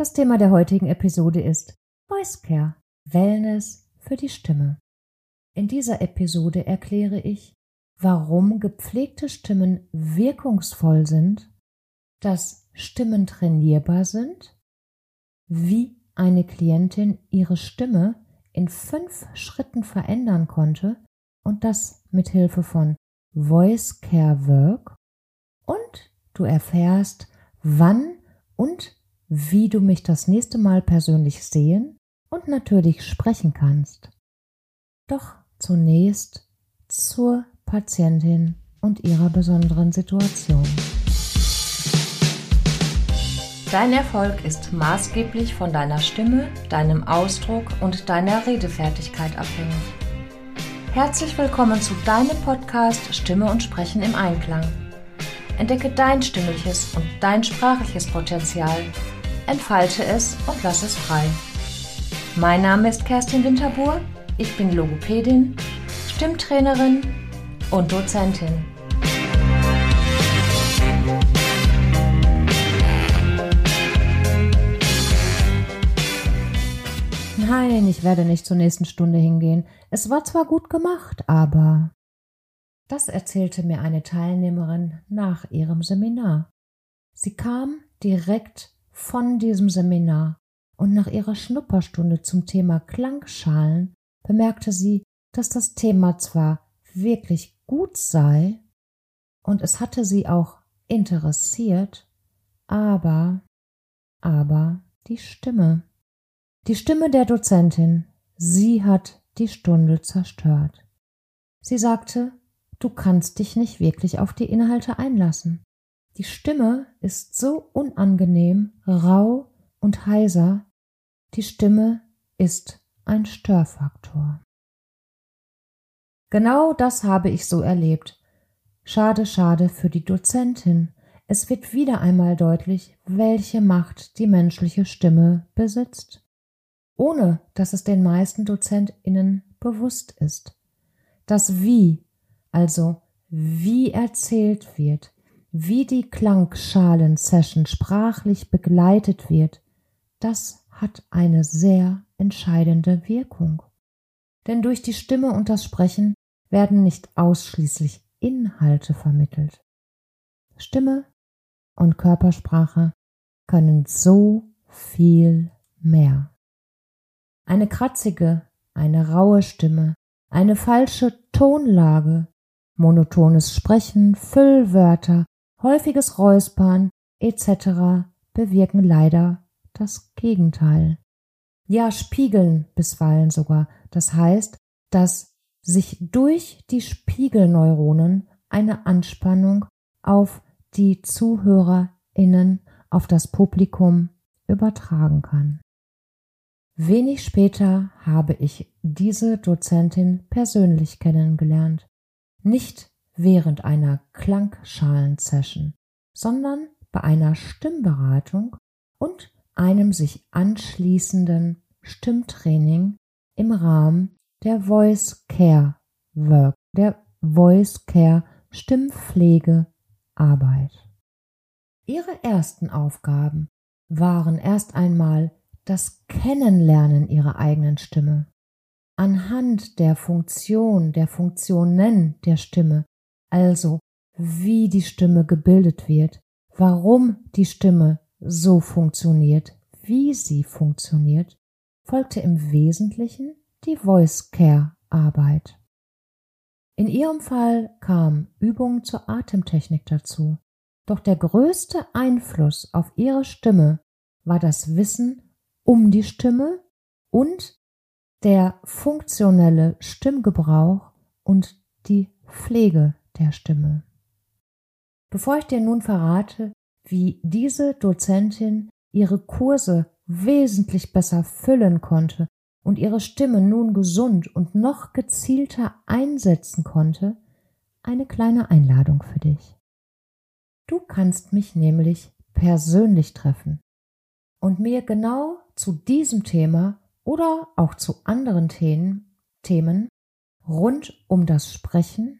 Das Thema der heutigen Episode ist Voice Care, Wellness für die Stimme. In dieser Episode erkläre ich, warum gepflegte Stimmen wirkungsvoll sind, dass Stimmen trainierbar sind, wie eine Klientin ihre Stimme in fünf Schritten verändern konnte und das mit Hilfe von Voice Care Work und du erfährst, wann und wie du mich das nächste Mal persönlich sehen und natürlich sprechen kannst. Doch zunächst zur Patientin und ihrer besonderen Situation. Dein Erfolg ist maßgeblich von deiner Stimme, deinem Ausdruck und deiner Redefertigkeit abhängig. Herzlich willkommen zu deinem Podcast Stimme und Sprechen im Einklang. Entdecke dein stimmliches und dein sprachliches Potenzial, entfalte es und lass es frei. Mein Name ist Kerstin Winterbuhr, ich bin Logopädin, Stimmtrainerin und Dozentin. Nein, ich werde nicht zur nächsten Stunde hingehen. Es war zwar gut gemacht, aber. Das erzählte mir eine Teilnehmerin nach ihrem Seminar. Sie kam direkt von diesem Seminar und nach ihrer Schnupperstunde zum Thema Klangschalen bemerkte sie, dass das Thema zwar wirklich gut sei und es hatte sie auch interessiert, aber, aber die Stimme. Die Stimme der Dozentin, sie hat die Stunde zerstört. Sie sagte, du kannst dich nicht wirklich auf die Inhalte einlassen. Die Stimme ist so unangenehm, rau und heiser. Die Stimme ist ein Störfaktor. Genau das habe ich so erlebt. Schade, schade für die Dozentin. Es wird wieder einmal deutlich, welche Macht die menschliche Stimme besitzt ohne dass es den meisten DozentInnen bewusst ist. Das Wie, also wie erzählt wird, wie die Klangschalen-Session sprachlich begleitet wird, das hat eine sehr entscheidende Wirkung. Denn durch die Stimme und das Sprechen werden nicht ausschließlich Inhalte vermittelt. Stimme und Körpersprache können so viel mehr eine kratzige, eine raue Stimme, eine falsche Tonlage, monotones Sprechen, Füllwörter, häufiges Räuspern etc. bewirken leider das Gegenteil. Ja, spiegeln bisweilen sogar. Das heißt, dass sich durch die Spiegelneuronen eine Anspannung auf die ZuhörerInnen, auf das Publikum übertragen kann. Wenig später habe ich diese Dozentin persönlich kennengelernt. Nicht während einer Klangschalen-Session, sondern bei einer Stimmberatung und einem sich anschließenden Stimmtraining im Rahmen der Voice Care Work, der Voice Care Stimmpflegearbeit. Ihre ersten Aufgaben waren erst einmal das Kennenlernen ihrer eigenen Stimme. Anhand der Funktion, der Funktionen der Stimme, also wie die Stimme gebildet wird, warum die Stimme so funktioniert, wie sie funktioniert, folgte im Wesentlichen die Voice Care Arbeit. In ihrem Fall kam Übung zur Atemtechnik dazu, doch der größte Einfluss auf ihre Stimme war das Wissen um die Stimme und der funktionelle Stimmgebrauch und die Pflege der Stimme. Bevor ich dir nun verrate, wie diese Dozentin ihre Kurse wesentlich besser füllen konnte und ihre Stimme nun gesund und noch gezielter einsetzen konnte, eine kleine Einladung für dich. Du kannst mich nämlich persönlich treffen und mir genau zu diesem Thema oder auch zu anderen Themen, Themen rund um das Sprechen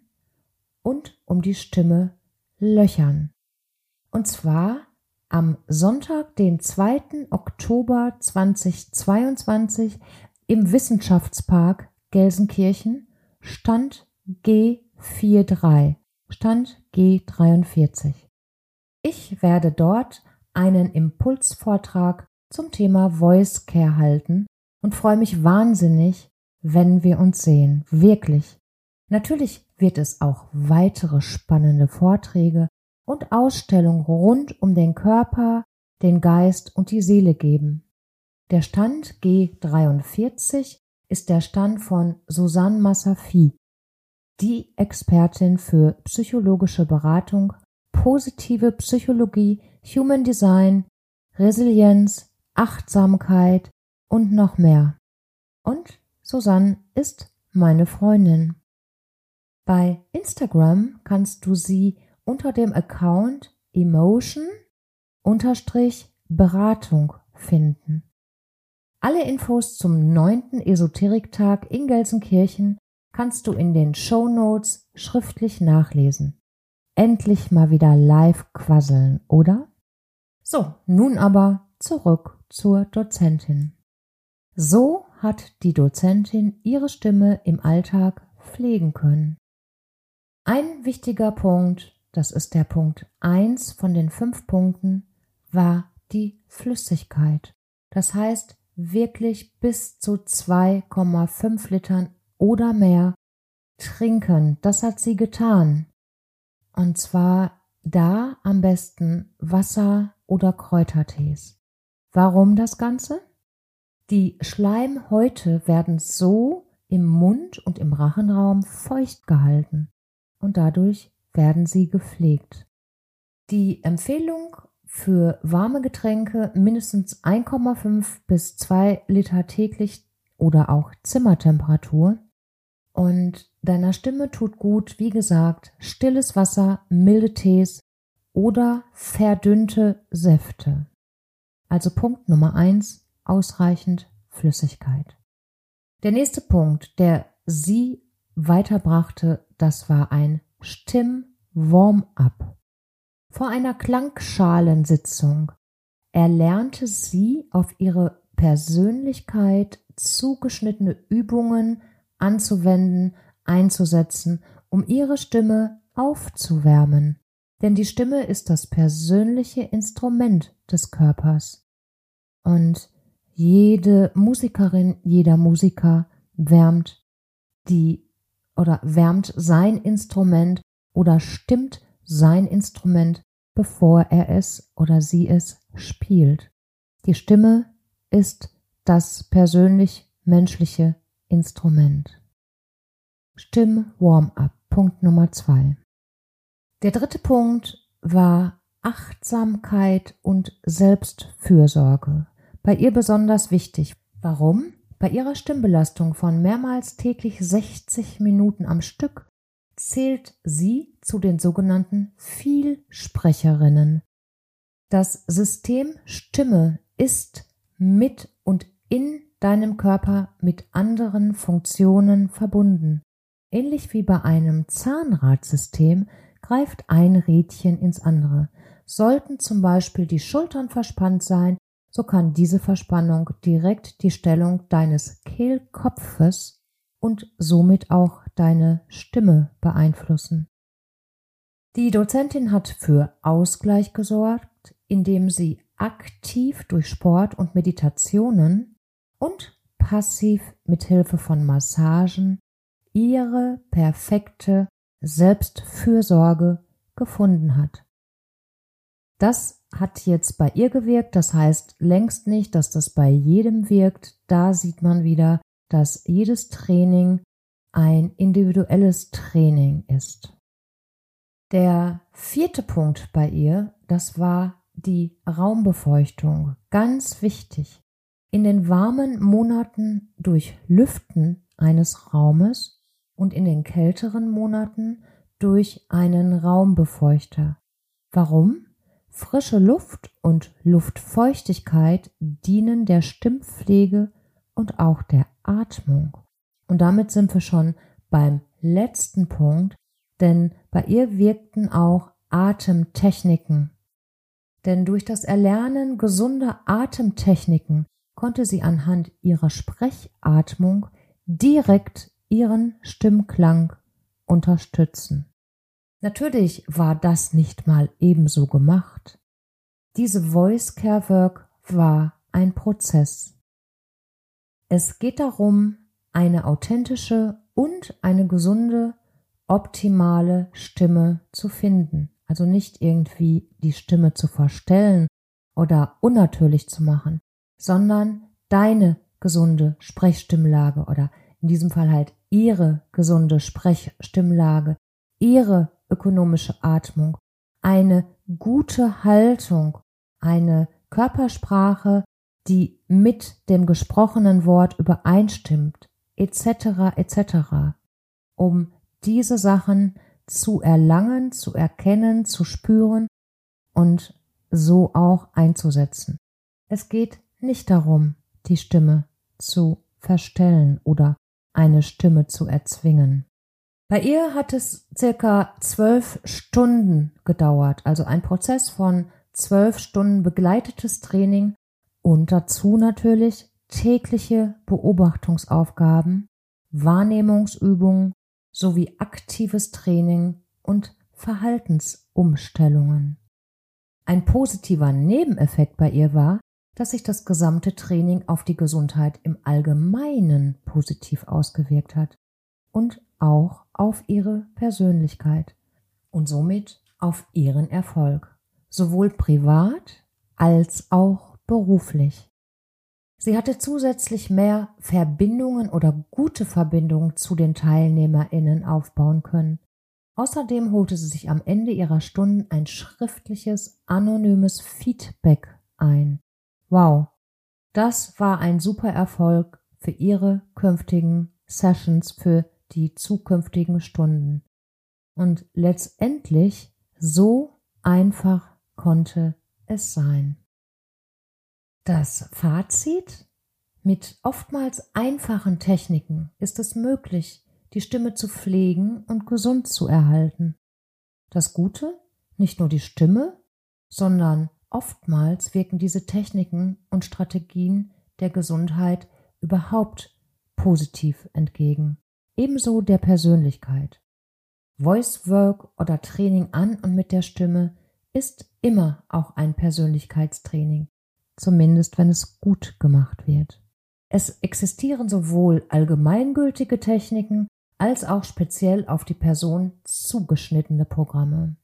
und um die Stimme löchern. Und zwar am Sonntag, den 2. Oktober 2022 im Wissenschaftspark Gelsenkirchen, Stand G43, Stand G43. Ich werde dort einen Impulsvortrag zum Thema Voice Care halten und freue mich wahnsinnig, wenn wir uns sehen. Wirklich. Natürlich wird es auch weitere spannende Vorträge und Ausstellungen rund um den Körper, den Geist und die Seele geben. Der Stand G43 ist der Stand von Susanne Massafi, die Expertin für psychologische Beratung, positive Psychologie, Human Design, Resilienz, Achtsamkeit und noch mehr. Und Susanne ist meine Freundin. Bei Instagram kannst du sie unter dem Account Emotion Beratung finden. Alle Infos zum neunten Esoteriktag in Gelsenkirchen kannst du in den Show Notes schriftlich nachlesen. Endlich mal wieder live quasseln, oder? So, nun aber zurück zur Dozentin. So hat die Dozentin ihre Stimme im Alltag pflegen können. Ein wichtiger Punkt, das ist der Punkt eins von den fünf Punkten, war die Flüssigkeit. Das heißt, wirklich bis zu 2,5 Litern oder mehr trinken. Das hat sie getan. Und zwar da am besten Wasser oder Kräutertees. Warum das Ganze? Die Schleimhäute werden so im Mund und im Rachenraum feucht gehalten und dadurch werden sie gepflegt. Die Empfehlung für warme Getränke mindestens 1,5 bis 2 Liter täglich oder auch Zimmertemperatur. Und deiner Stimme tut gut, wie gesagt, stilles Wasser, milde Tees oder verdünnte Säfte. Also Punkt Nummer 1, ausreichend Flüssigkeit. Der nächste Punkt, der sie weiterbrachte, das war ein Stimm-Warm-up. Vor einer Klangschalensitzung erlernte sie auf ihre Persönlichkeit zugeschnittene Übungen anzuwenden, einzusetzen, um ihre Stimme aufzuwärmen. Denn die Stimme ist das persönliche Instrument des Körpers. Und jede Musikerin, jeder Musiker wärmt die oder wärmt sein Instrument oder stimmt sein Instrument, bevor er es oder sie es spielt. Die Stimme ist das persönlich menschliche Instrument. Stimm-Warm-up, Punkt Nummer zwei. Der dritte Punkt war Achtsamkeit und Selbstfürsorge. Bei ihr besonders wichtig. Warum? Bei ihrer Stimmbelastung von mehrmals täglich 60 Minuten am Stück zählt sie zu den sogenannten Vielsprecherinnen. Das System Stimme ist mit und in deinem Körper mit anderen Funktionen verbunden. Ähnlich wie bei einem Zahnradsystem greift ein Rädchen ins andere. Sollten zum Beispiel die Schultern verspannt sein, so kann diese Verspannung direkt die Stellung deines Kehlkopfes und somit auch deine Stimme beeinflussen. Die Dozentin hat für Ausgleich gesorgt, indem sie aktiv durch Sport und Meditationen und passiv mit Hilfe von Massagen ihre perfekte Selbstfürsorge gefunden hat. Das hat jetzt bei ihr gewirkt, das heißt längst nicht, dass das bei jedem wirkt. Da sieht man wieder, dass jedes Training ein individuelles Training ist. Der vierte Punkt bei ihr, das war die Raumbefeuchtung. Ganz wichtig. In den warmen Monaten durch Lüften eines Raumes und in den kälteren Monaten durch einen Raumbefeuchter. Warum? Frische Luft und Luftfeuchtigkeit dienen der Stimmpflege und auch der Atmung. Und damit sind wir schon beim letzten Punkt, denn bei ihr wirkten auch Atemtechniken. denn durch das Erlernen gesunder Atemtechniken konnte sie anhand ihrer Sprechatmung direkt ihren Stimmklang unterstützen. Natürlich war das nicht mal ebenso gemacht. Diese Voice Care Work war ein Prozess. Es geht darum, eine authentische und eine gesunde, optimale Stimme zu finden. Also nicht irgendwie die Stimme zu verstellen oder unnatürlich zu machen, sondern deine gesunde Sprechstimmlage oder in diesem Fall halt ihre gesunde Sprechstimmlage, ihre ökonomische Atmung, eine gute Haltung, eine Körpersprache, die mit dem gesprochenen Wort übereinstimmt, etc. etc., um diese Sachen zu erlangen, zu erkennen, zu spüren und so auch einzusetzen. Es geht nicht darum, die Stimme zu verstellen oder eine Stimme zu erzwingen. Bei ihr hat es circa zwölf Stunden gedauert, also ein Prozess von zwölf Stunden begleitetes Training und dazu natürlich tägliche Beobachtungsaufgaben, Wahrnehmungsübungen sowie aktives Training und Verhaltensumstellungen. Ein positiver Nebeneffekt bei ihr war, dass sich das gesamte Training auf die Gesundheit im Allgemeinen positiv ausgewirkt hat und auch auf ihre Persönlichkeit und somit auf ihren Erfolg, sowohl privat als auch beruflich. Sie hatte zusätzlich mehr Verbindungen oder gute Verbindungen zu den Teilnehmerinnen aufbauen können. Außerdem holte sie sich am Ende ihrer Stunden ein schriftliches, anonymes Feedback ein. Wow, das war ein super Erfolg für ihre künftigen Sessions, für die zukünftigen Stunden. Und letztendlich so einfach konnte es sein. Das Fazit mit oftmals einfachen Techniken ist es möglich, die Stimme zu pflegen und gesund zu erhalten. Das Gute, nicht nur die Stimme, sondern oftmals wirken diese Techniken und Strategien der Gesundheit überhaupt positiv entgegen, ebenso der Persönlichkeit. Voice Work oder Training an und mit der Stimme ist immer auch ein Persönlichkeitstraining zumindest wenn es gut gemacht wird. Es existieren sowohl allgemeingültige Techniken als auch speziell auf die Person zugeschnittene Programme.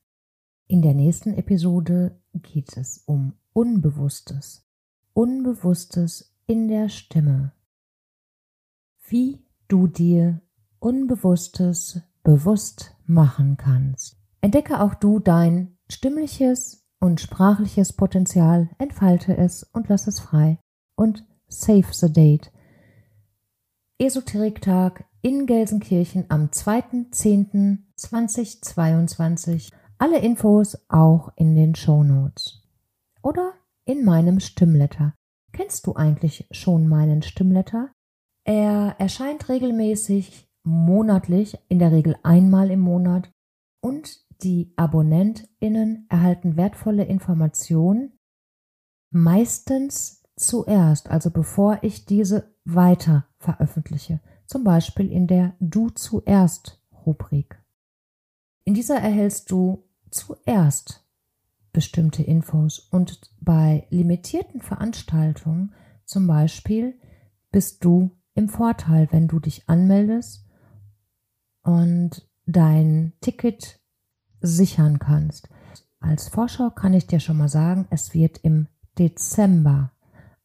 In der nächsten Episode geht es um Unbewusstes. Unbewusstes in der Stimme. Wie du dir Unbewusstes bewusst machen kannst. Entdecke auch du dein stimmliches und sprachliches Potenzial, entfalte es und lass es frei. Und save the date. Esoteriktag in Gelsenkirchen am 2.10.2022. Alle Infos auch in den Show Notes. Oder in meinem Stimmletter. Kennst du eigentlich schon meinen Stimmletter? Er erscheint regelmäßig monatlich, in der Regel einmal im Monat und die AbonnentInnen erhalten wertvolle Informationen, meistens zuerst, also bevor ich diese weiter veröffentliche, zum Beispiel in der Du zuerst Rubrik. In dieser erhältst du zuerst bestimmte Infos und bei limitierten Veranstaltungen zum Beispiel bist du im Vorteil, wenn du dich anmeldest und dein Ticket sichern kannst. Als Vorschau kann ich dir schon mal sagen, es wird im Dezember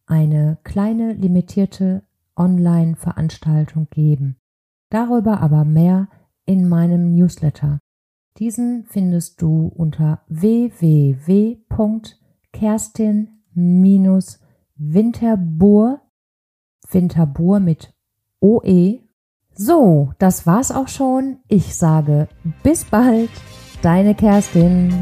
eine kleine limitierte Online-Veranstaltung geben. Darüber aber mehr in meinem Newsletter. Diesen findest du unter www.kerstin-winterbur Winterbur mit OE. So, das war's auch schon. Ich sage bis bald. Deine Kerstin.